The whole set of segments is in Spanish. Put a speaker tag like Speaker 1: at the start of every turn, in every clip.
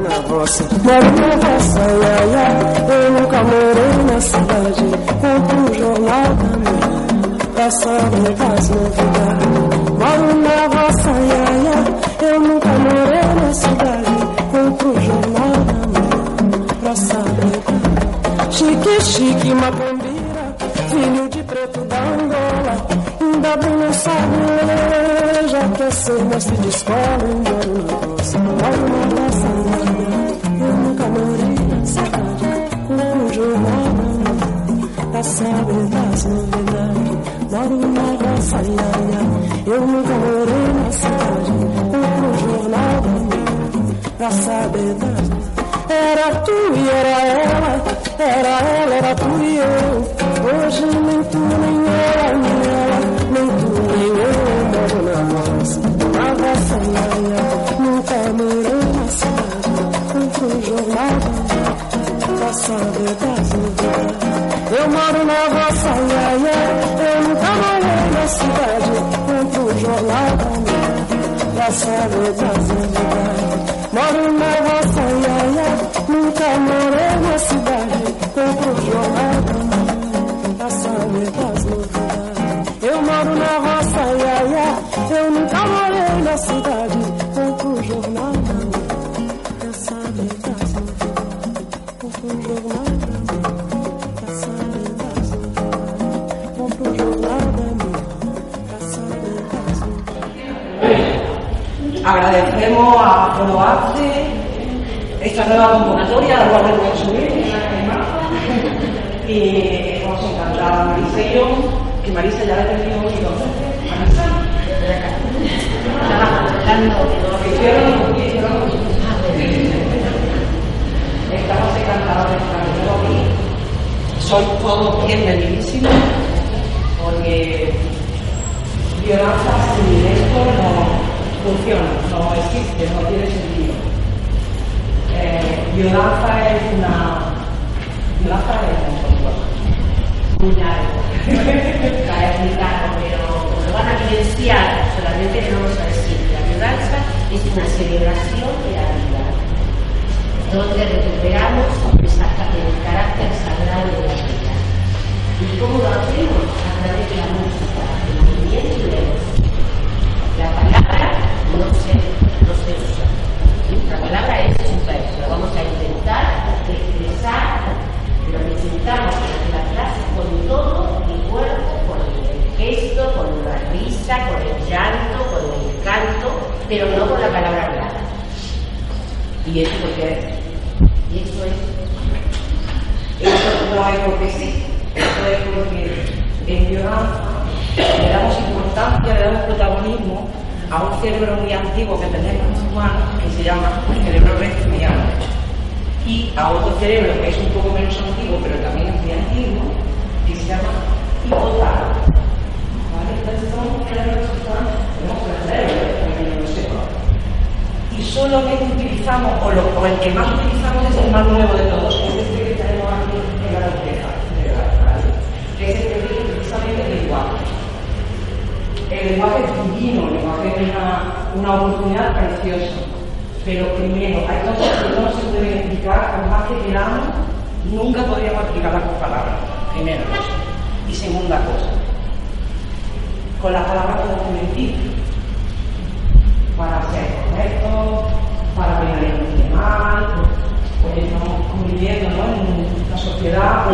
Speaker 1: na roça, moro na roça, ia, ia. Eu nunca morei na cidade. Compro um jornal da manhã, pra saber das novidades. Moro na roça, ia, ia. Eu nunca morei na cidade. Compro um jornal da manhã, pra saber Chique, chique, macumbira, filho de preto da Angola. Ainda bem não sabe ler, já quer ser mestre de escola. Moro na roça, moro na da manhã, pra saber das novidades. Moro na roça, ia, ia. Eu nunca morei na cidade, compro um jornal da novidades. Era tu e era ela, era ela, era tu e eu. Hoje nem tu, nem ela, nem ela, nem tu, nem eu. Moro na roça, na roça, laia. Nunca morei na cidade, compro um jornal saber vossa verdade. Eu moro na vossa iaia, eu nunca morei na cidade. Compro o jornal da minha, vossa verdade. Moro na vossa iaia, nunca morei na cidade. Compro o jornal da minha, vossa verdade. Eu moro na vossa iaia, eu nunca morei na cidade.
Speaker 2: Agradecemos a Fonoarte esta nueva convocatoria, la cual voy a subir y hemos encantado a Marisa y yo, que Marisa ya la he tenido veces. Marisa, Estamos encantados de estar aquí. Soy todos bienvenidísimos porque violencia sin esto no funciona, no existe, no tiene sentido. Eh, violencia es una. Violencia es
Speaker 3: muy largo para explicarlo, pero lo van a evidenciar, solamente no vamos a decir. La violencia es una celebración de la vida, donde recuperamos el carácter sagrado de la vida. ¿Y cómo lo hacemos? A través de la música, del movimiento y de. La no se, no usa. La palabra es un verso. Lo vamos a intentar expresar lo que sintamos en la clase con todo mi cuerpo, con el gesto, con la risa, con el llanto, con el canto, pero no con la palabra hablada. ¿Y eso por qué? Y eso es
Speaker 2: Eso no es porque sí, eso es porque en violencia le damos importancia, le damos protagonismo a un cerebro muy antiguo que tenemos los humanos, que se llama el cerebro reptiliano, y a otro cerebro que es un poco menos antiguo, pero también es muy antiguo, que se llama hipotálamo. ¿Vale? Entonces son cerebros que están, tenemos tres cerebros, para que utilizamos, o el que más utilizamos es el más nuevo de todos, que es este que tenemos aquí en la oreja, ¿vale? que es el que rige precisamente el lenguaje. El lenguaje es divino, el lenguaje es una, una oportunidad preciosa. Pero primero, hay cosas que no se pueden explicar, por más que queramos, nunca podríamos explicarlas con palabras. Primera cosa. Y segunda cosa, con las palabras podemos mentir para ser correctos, para pegar el mal, porque estamos conviviendo en una sociedad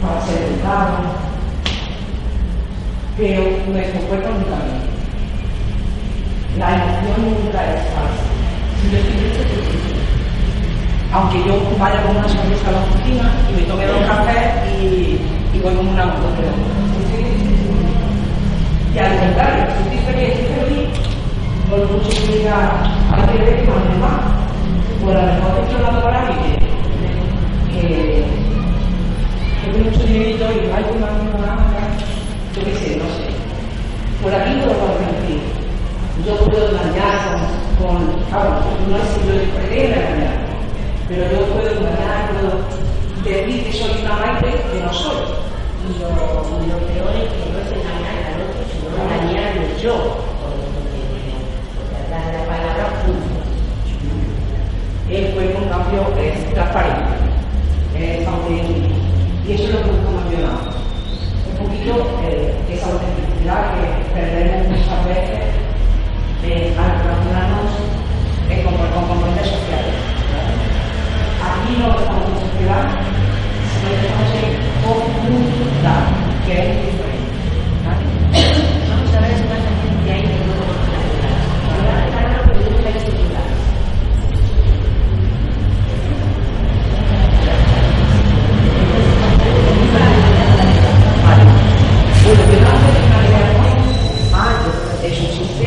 Speaker 2: para ser educados, pero nuestro cuerpo nunca miente. La emoción nunca es falsa. Si yo estoy triste, estoy triste. Aunque yo vaya con una sonrisa a la oficina y me tome dos cafés y, y voy con una moto, pero estoy triste. Y al contrario, si estoy feliz, estoy feliz, decía, hay que ver más de más. Pues a lo mejor estoy hablando para mí que, que, que tengo mucho dinerito y hay que más de más, yo qué sé, no sé. Por aquí no puedo mentir. Yo puedo engañar con, no es que yo le la engañar, pero yo puedo engañar, puedo decir que soy una maite que no soy.
Speaker 3: Y lo, peor es que no es engañar al otro, sino engañarme yo. Porque la, la palabra.
Speaker 2: El cuerpo, en cambio, es transparente, es auténtico. Y eso es lo que buscamos ayudar. Un poquito eh, esa autenticidad que perdemos muchas veces eh, al relacionarnos eh, con, con componentes sociales. Aquí no estamos en sociedad, sino que estamos en comunidad, que es un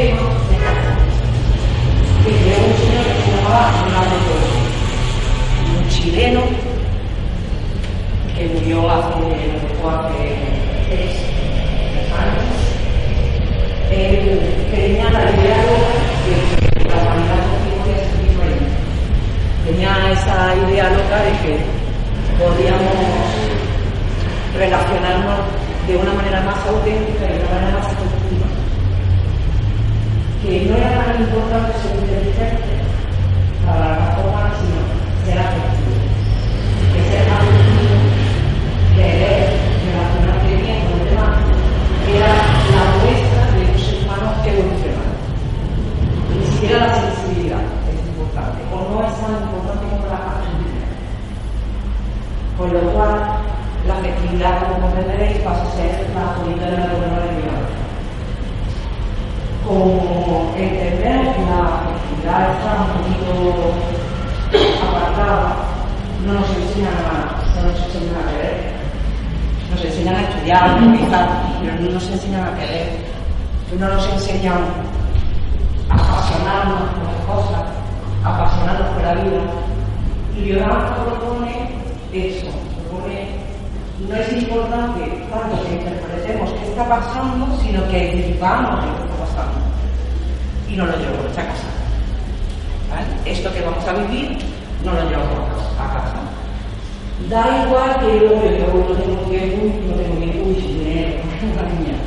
Speaker 2: señor que se llamaba Torres, un chileno que murió hace, hace tres, años. Él tenía la idea de que la humanidad no podía ser diferente. Tenía esa idea loca de que podíamos relacionarnos de una manera más auténtica y de una manera más. Que no era tan importante ser inteligente para la forma, sino ser afectivo. Que ser afectivo, querer relacionarte bien con los demás, era la muestra de un ser humano evolucionado. Ni siquiera la sensibilidad es importante, o no es tan importante como la afectividad. Con lo cual, la afectividad, como comprenderéis, pasa a ser la política de la gobernadora de Milán. Como entender que la afectividad está un poquito apartada, no nos enseñan a, no nos enseñan a querer. Nos enseñan a estudiar, a utilizar, pero no nos enseñan a querer. No nos enseñan a apasionarnos por las cosas, a apasionarnos por la vida. Y Violanda propone eso, propone no es importante tanto que interpretemos qué está pasando, sino que está pasando. Y no lo llevamos a casa. ¿Vale? Esto que vamos a vivir, no lo llevamos a casa. Da igual que yo digo, no tengo tiempo, no tengo tiempo, uy, dinero, una niña.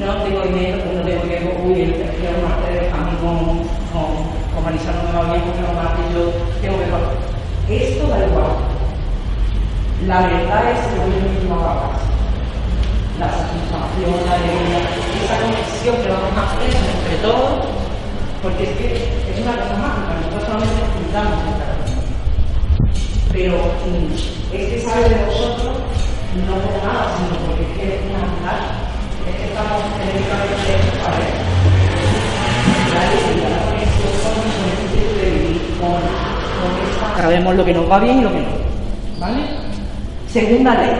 Speaker 2: No tengo dinero, pues no tengo tiempo, uy, el quiero martes a mí con, con, Marisa no me va bien porque no martes yo tengo que Esto da igual. La verdad es que hoy mismo hagas la satisfacción, la alegría, que vamos a hacer entre todos, porque es que es una cosa mágica, nosotros solamente juntamos cada uno. Pero mm, es que sabe de vosotros no por nada, sino porque es que es natural, es que estamos en el camino de a ver, la alegría, la conexión con nuestro espíritu de vivir, con. Sabemos lo que nos va bien y lo que no, ¿vale? Segunda ley,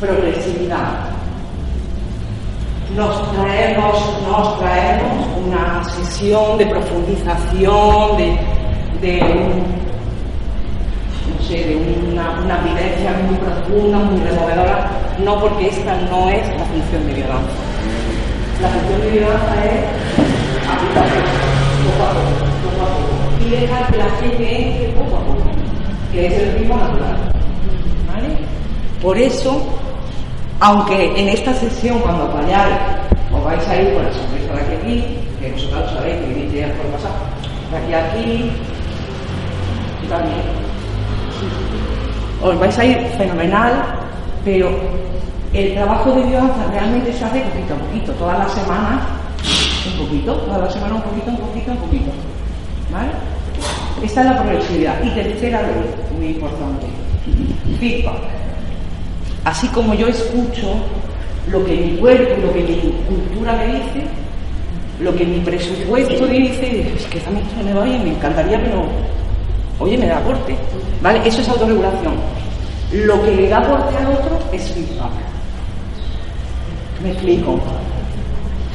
Speaker 2: progresividad. Nos traemos, nos traemos una sesión de profundización, de, de un, de una, una vivencia muy profunda, muy removedora, no porque esta no es la función de violencia. La función de violencia es aplicar poco a poco, poco, y dejar que la gente entre poco a poco, que es el ritmo natural. ¿Vale? Por eso, aunque en esta sesión, cuando vayáis, os vais a ir con la sonrisa de aquí aquí, que vosotros sabéis que viniste ya por pasar, de aquí a aquí, y también. Os vais a ir fenomenal, pero el trabajo de Dios realmente se hace poquito a poquito, todas las semanas, un poquito, todas las semanas un poquito, un poquito, un poquito. ¿Vale? Esta es la progresividad. Y tercera ley, muy importante, feedback. Así como yo escucho lo que mi cuerpo, lo que mi cultura me dice, lo que mi presupuesto dice, es que a mí esto no me va bien, me encantaría, pero oye, me da aporte. ¿Vale? Eso es autorregulación. Lo que le da aporte al otro es feedback. Me explico.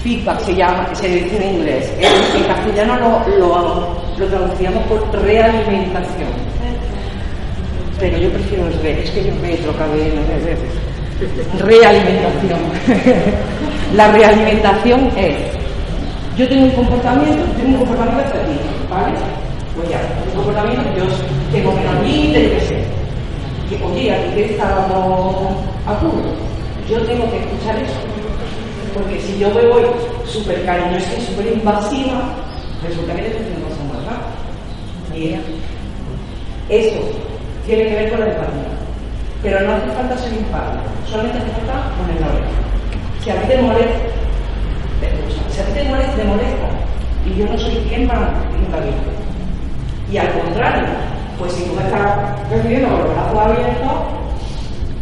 Speaker 2: feedback se llama, se dice en inglés. En, en castellano lo, lo, lo traducíamos por realimentación. Pero yo prefiero el re, es que yo me he trocado en veces. Realimentación. La realimentación es, yo tengo un comportamiento, tengo un comportamiento efectivo, ¿vale? Pues ya, un comportamiento, yo tengo menos límite, yo qué sé. Y, oye, aquí que estábamos a culo. Yo tengo que escuchar eso. Porque si yo me voy súper cariñosa y súper invasiva, resulta que le estoy haciendo cosas malas. Eso tiene que ver con la empatía. Pero no hace falta ser empático, solamente hace falta poner la oreja. Si a ti te molesta, te escucha. Si a ti te molesta, te molesta. Y yo no soy quien para invadir. Y al contrario, pues si tú me estás recibiendo con los brazos abiertos,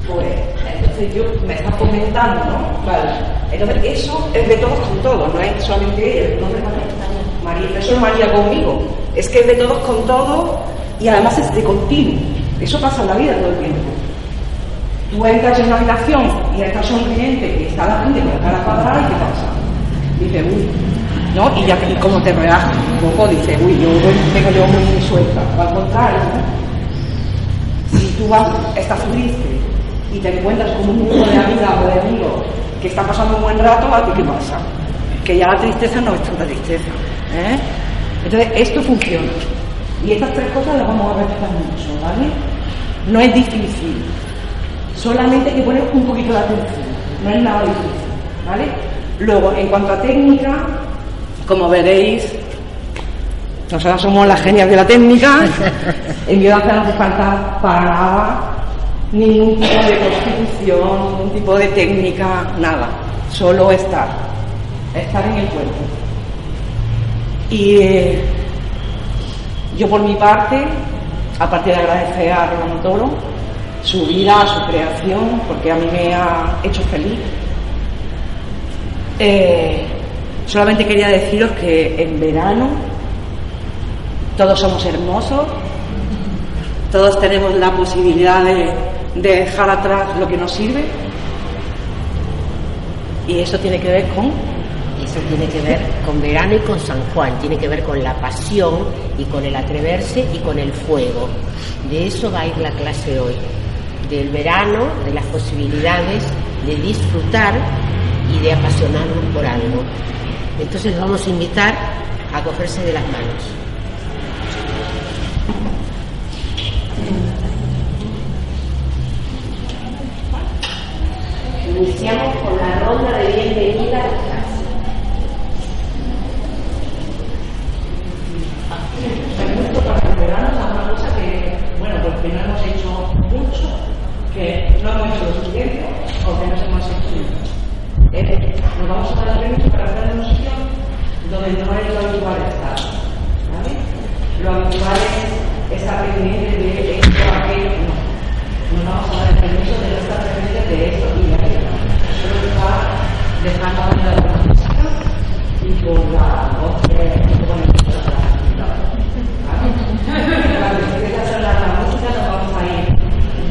Speaker 2: pues entonces yo me estás comentando, ¿no? Vale. Entonces eso es de todos con todos, no es solamente el nombre María, eso es María conmigo. Es que es de todos con todos y además es de continuo. Eso pasa en la vida todo el tiempo. Tú entras en una habitación y estás sonriente y está la gente con la cara cuadrada y ¿qué pasa? Dice, uy, ¿no? Y ya y como te relajas un poco, dice, uy, yo tengo yo muy suelta. Al contrario, ¿no? si tú vas, estás triste y te encuentras con un grupo de amigas o de amigos que está pasando un buen rato, ¿a qué pasa? Que ya la tristeza no es tanta tristeza. ¿eh? Entonces, esto funciona. Y estas tres cosas las vamos a respetar mucho, ¿vale? No es difícil. Solamente hay que poner un poquito de atención. No es nada difícil, ¿vale? Luego, en cuanto a técnica, como veréis, nosotros somos las genias de la técnica. En biodanza no hace falta para nada ningún tipo de constitución, ningún tipo de técnica, nada. Solo estar. Estar en el cuerpo. Y eh, yo por mi parte, aparte de agradecer a Rolando Toro, su vida, su creación, porque a mí me ha hecho feliz, eh, solamente quería deciros que en verano todos somos hermosos, todos tenemos la posibilidad de, de dejar atrás lo que nos sirve y eso tiene que ver con
Speaker 3: eso tiene que ver con verano y con San Juan, tiene que ver con la pasión y con el atreverse y con el fuego. De eso va a ir la clase hoy, del verano, de las posibilidades de disfrutar y de apasionarnos por algo. Entonces vamos a invitar a cogerse de las manos. Iniciamos con la ronda de bienvenida
Speaker 2: Justo para el verano es una cosa que, bueno, porque no hemos hecho mucho, que no hemos hecho lo suficiente o que no hemos hecho eh, Nos vamos a dar permiso para estar en un sitio donde no es lo habitual estar. ¿vale? Lo habitual es estar pendiente de esto, aquello, no. Nos vamos a dar el permiso de no estar pendiente de esto y de aquello. Solo estar dejando de la música y por la voz que con el cuando empieza a sonar la música nos vamos a ir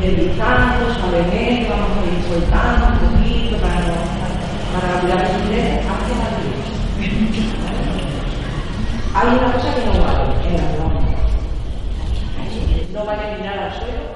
Speaker 2: deslizando, suavemente, vamos a ir soltando un poquito para, para el inglés hacia la derecha. Hay una cosa que no vale en la broma. No vale mirar al suelo,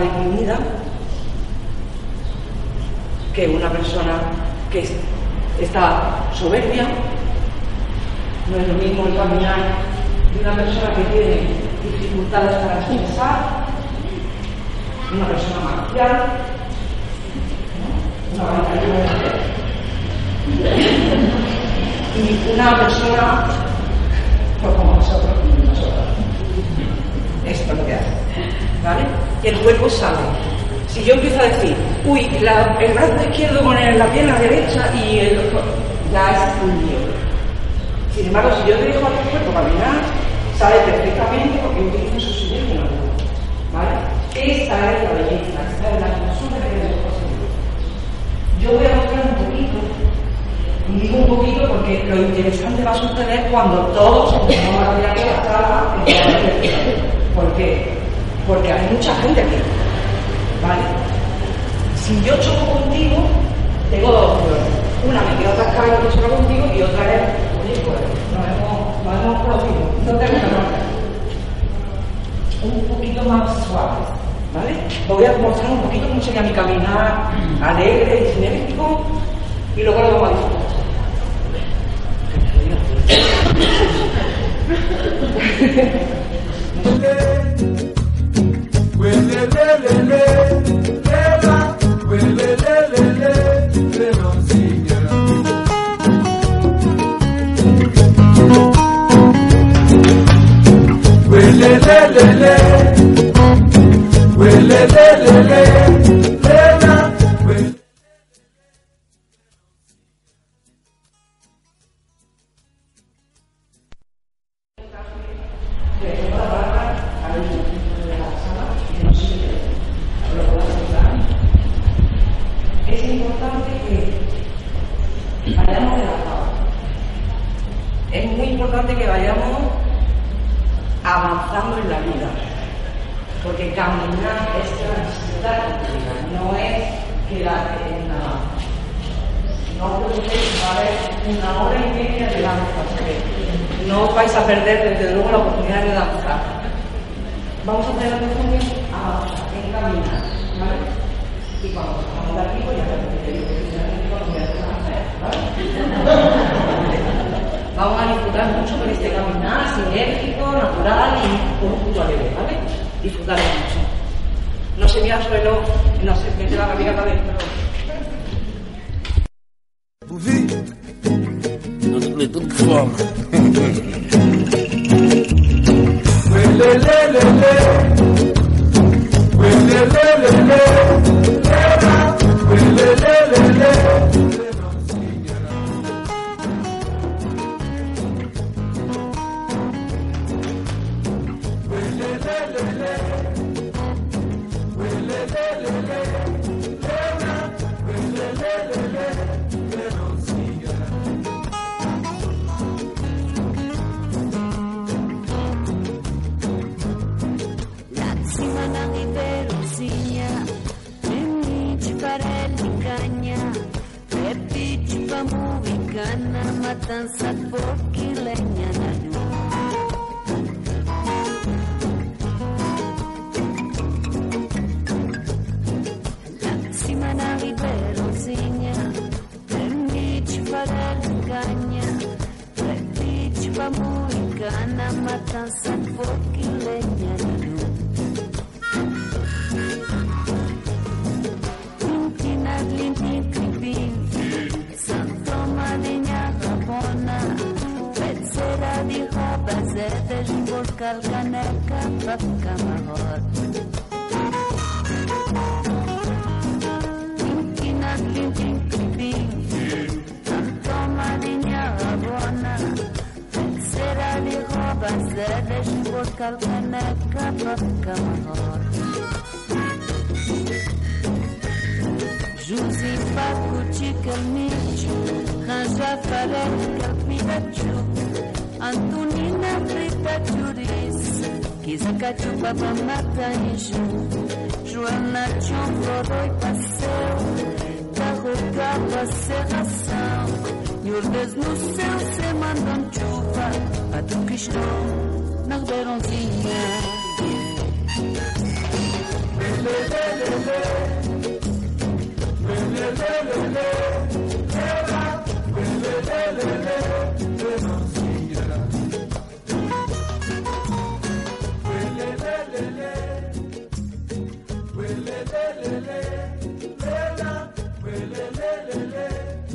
Speaker 2: persona que una persona que está soberbia. No es lo mismo el caminar de una persona que tiene dificultades para expresar, una persona marcial, una y una persona pues como nosotros y nosotras. Esto es lo que hace. ¿Vale? El cuerpo sabe. Si yo empiezo a decir, uy, el brazo izquierdo con la pierna derecha y el ya es un lío. Sin embargo, si yo dejo a tu cuerpo caminar, sabe perfectamente porque utiliza su silencio natural. ¿Vale? Esta es la belleza, esta es la hermosura que posee. Yo voy a mostrar un poquito, y digo un poquito porque lo interesante va a suceder cuando todos empezamos a mirar la sala en la. ¿Por qué? Porque hay mucha gente aquí. ¿Vale? Si yo choco contigo, tengo dos opciones. Una, me quedo atascada y no choco contigo, y otra es, oye, pues nos hemos, nos hemos conocido. No tengo que. Un poquito más suave. ¿Vale? Voy a mostrar un poquito cómo sería mi caminar alegre y cinético, y luego lo vamos a disfrutar. Lele, lele, lele, lele, lele, lele, avanzando en la vida. Porque caminar es transitar la vida, no es quedarte en nada. No os preocupéis, va a una hora y media de danza, porque no vais a perder desde luego la oportunidad de danzar. Vamos a hacer a avanzar, en caminar, ¿vale? Y cuando salgamos de aquí, pues ya repetiré que finalmente cuando me hace hacer, ¿vale? Vamos a disfrutar mucho con este caminar sinérgico, natural y con un punto alegre, ¿vale? Disfrutar mucho. No se mira al suelo, no se mete la cabeza adentro.
Speaker 4: dança boba. kalkaneka papka mahor Kinkina kinkin kipin Tanto madinya abona Sera li hoba sera deshbo kalkaneka mahor Juzi pakuchi kelmichu Kanza Antonina Preta Juris, Kizaka Chupaba Mataniju, Joana Chumboroi Passeio, Carrocava Serração, e ordens no céu se mandam chuva, Padre Cristão, na Ribeirãozinha.
Speaker 2: Lele, lele, lele, lele, lele, lele, lele, lele, lele, Welelele, Lela, Welelele.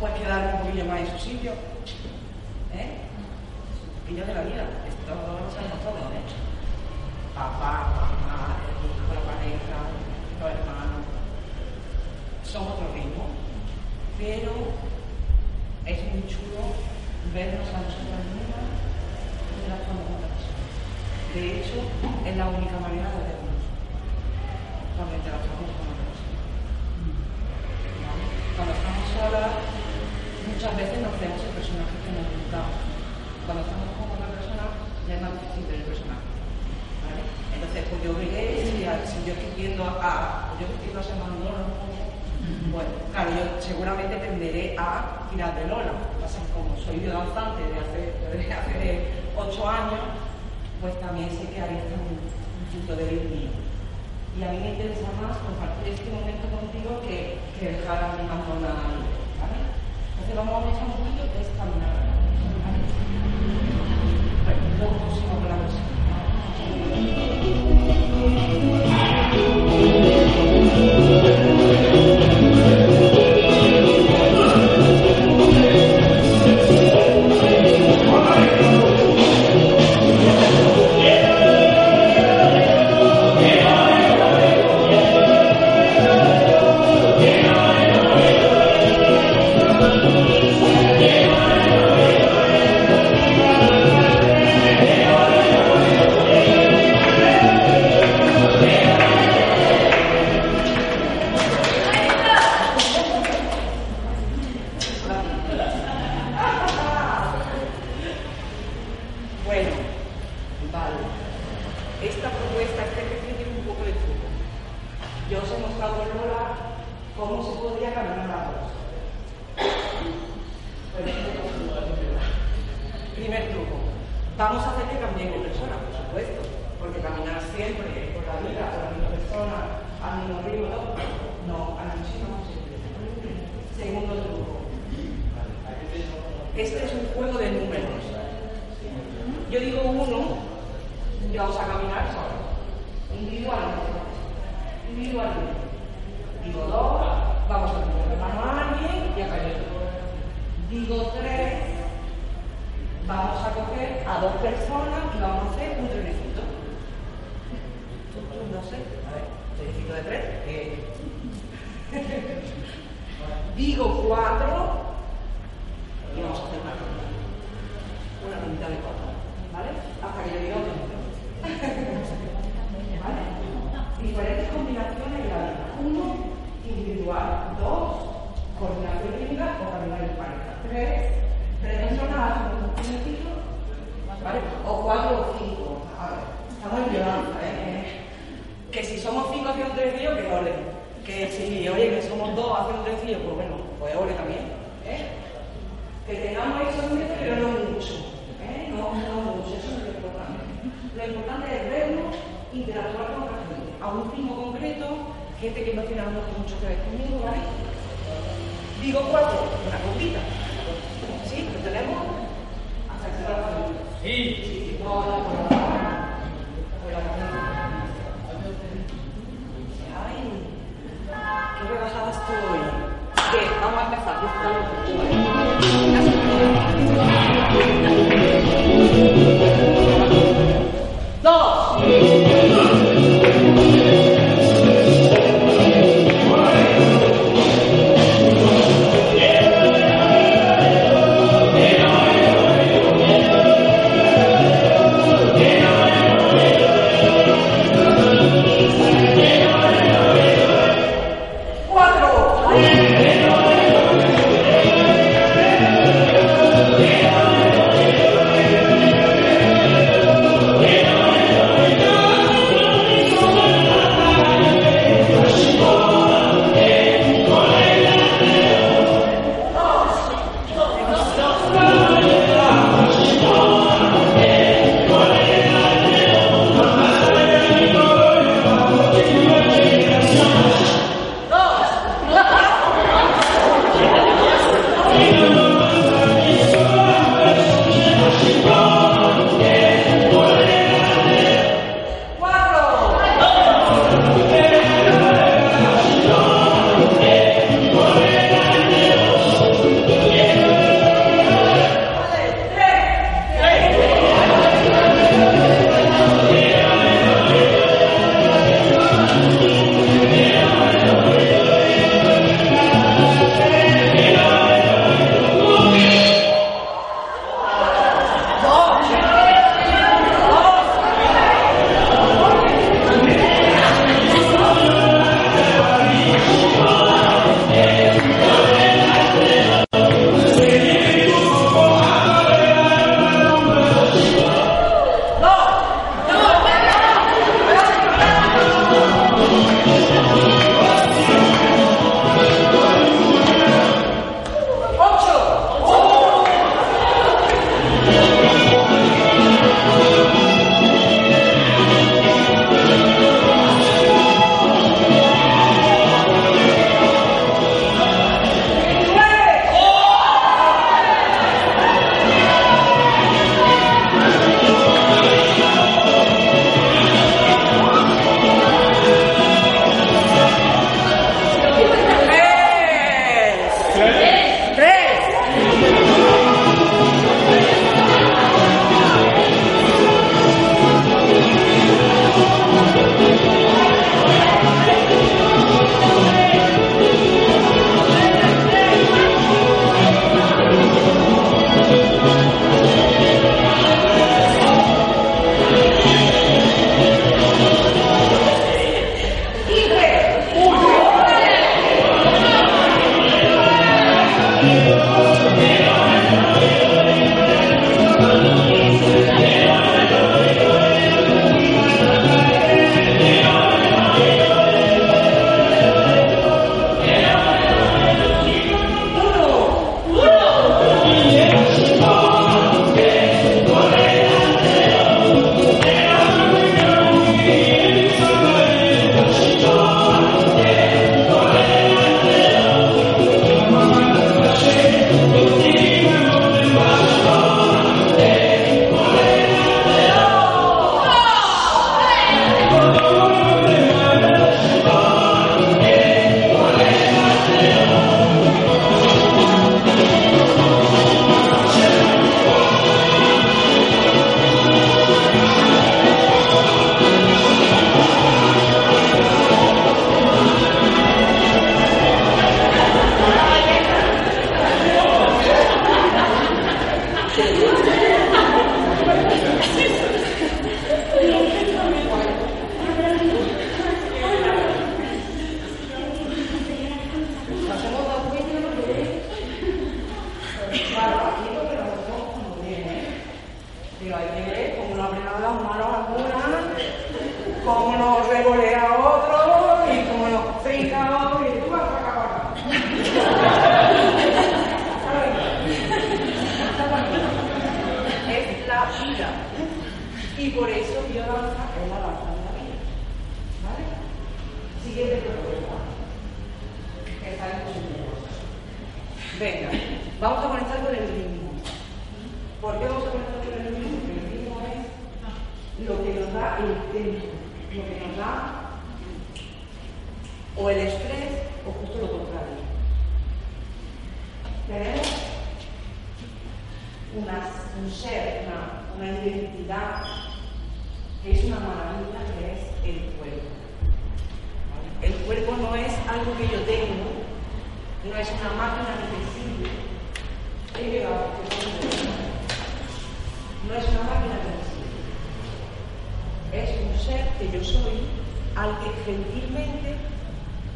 Speaker 2: Pues quedarme un poquillo más en su sitio. ¿Eh? Yo de la vida, esto lo sabemos todos, ¿eh? Papá, mamá, el la pareja, los hermanos. Son otro ritmo, pero es muy chulo vernos a nosotras mismas interactuando con otra persona. De hecho, es la única manera de vernos cuando interactuamos con. Cuando estamos solas, muchas veces nos creemos el personaje que nos gustamos. Cuando estamos con otra persona, ya es más difícil el personaje. ¿vale? Entonces, pues yo veré si, si yo estoy viendo a, yo estoy viendo a ser bueno, claro, yo seguramente tenderé a tirar de Lola. Lo que pasa es que como soy yo danzante de hace, desde hace ocho años, pues también sé que ahí está un, un punto de mío. Y a mí me interesa más compartir este momento contigo que, que dejar a mi libre, ¿vale? Entonces vamos a echar un poquito de esta mirada. ¿vale? Bueno, música. Un juego de números. Yo digo uno y vamos a caminar solos. Individualmente. Individualmente. Digo dos, vamos a poner mano a alguien y a caer. Digo tres, vamos a coger a dos personas y vamos a hacer un trenecito. No sé, a ver, trenecito de tres. eh. Digo cuatro y vamos a hacer una ronda. De. ¿Vale? Hasta que yo diga otro. ¿Vale? Diferentes combinaciones de la vida. Uno, individual. Dos, coordinación rítmica o caminar en pareja. Tres, tres personas hacen un trenecito. ¿Vale? O cuatro o cinco. A ver, estamos en ¿eh? Que si somos cinco haciendo un trenecillo, que ole. Que si, oye, que somos dos haciendo un trenecillo, pues bueno, pues ole también. ¿eh? Que tengamos esos números, pero no mucho. No, no mucho, eso no es lo importante. Lo importante es vernos, interactuar con otra gente. A un ritmo concreto, gente que no tiene a lo mejor mucho que ver conmigo, ¿vale? Digo cuatro, una cortita. ¿Sí? ¿Lo tenemos? Hasta que la familia. Sí. Sí, no, no, por la por la Ay, qué relajada estoy. Bien, vamos a empezar. Thank you.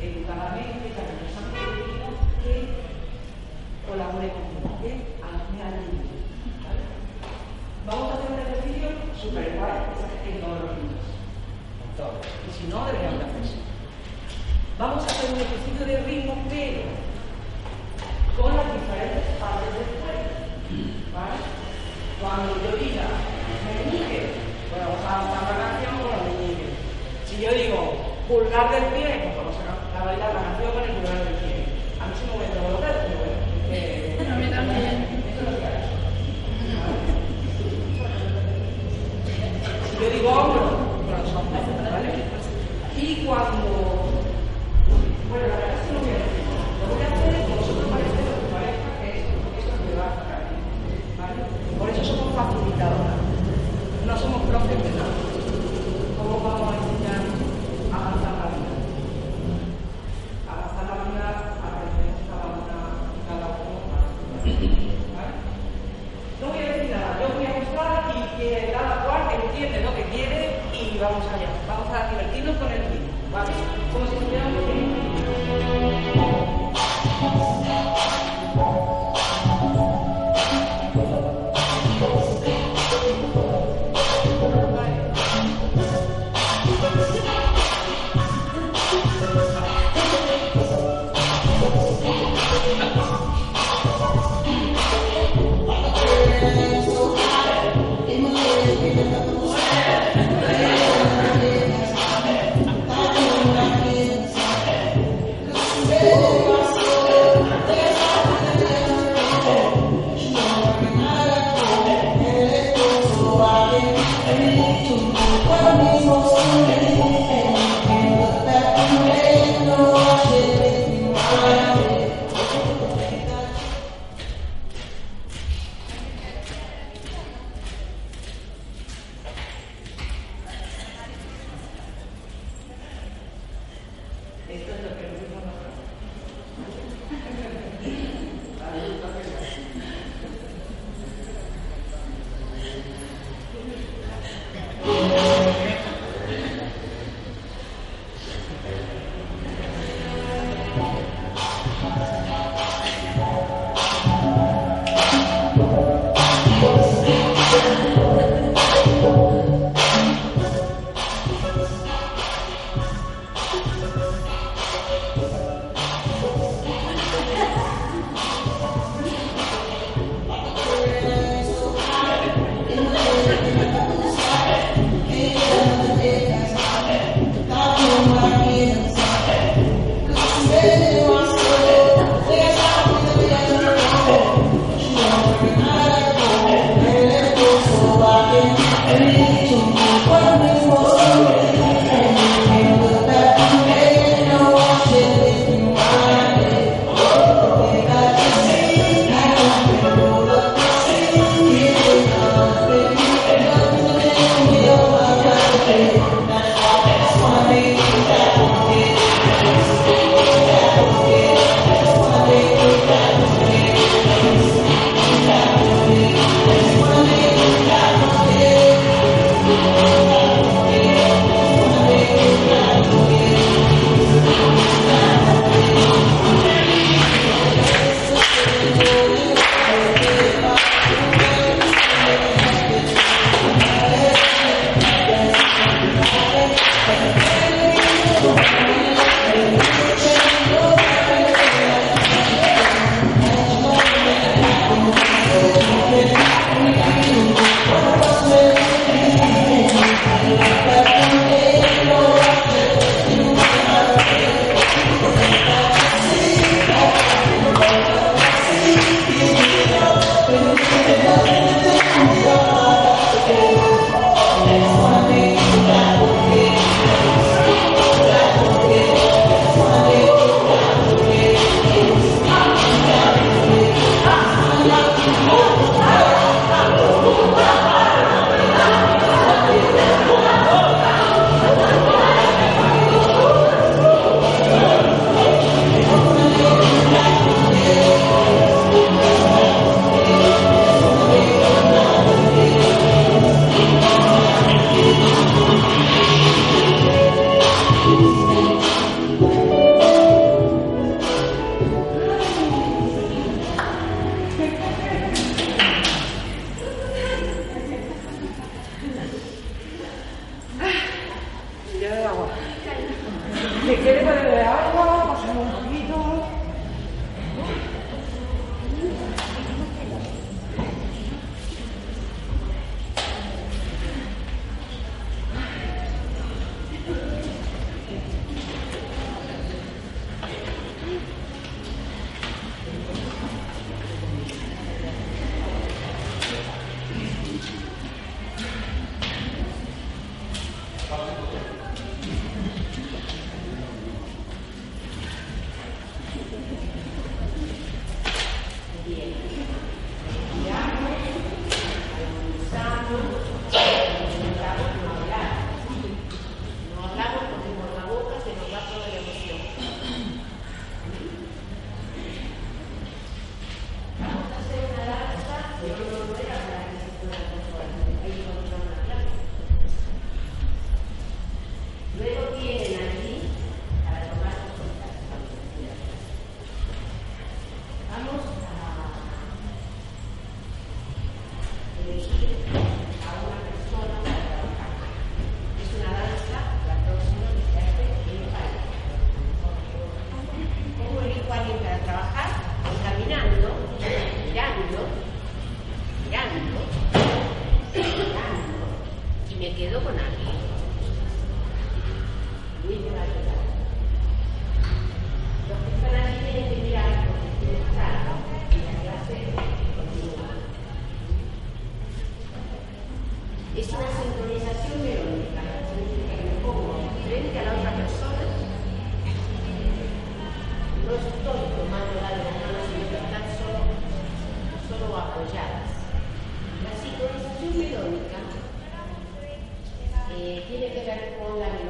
Speaker 2: educadamente, cariñosamente pedimos que colabore conmigo, que me Vamos a hacer un ejercicio súper guay en todos los niños. Y si no, deberíamos de hacerse. Vamos a hacer un ejercicio de ritmo, pero con las diferentes partes del cuerpo. ¿vale? Cuando yo diga meñique, bueno, vamos a una canción con los meñiques. Si yo digo pulgar del pie, es una
Speaker 3: sincronización melódica, significa que me pongo frente a la otra persona, no estoy tomando la de las manos, sino que están solo, solo apoyadas. La sincronización melódica eh, tiene que ver con la melodía.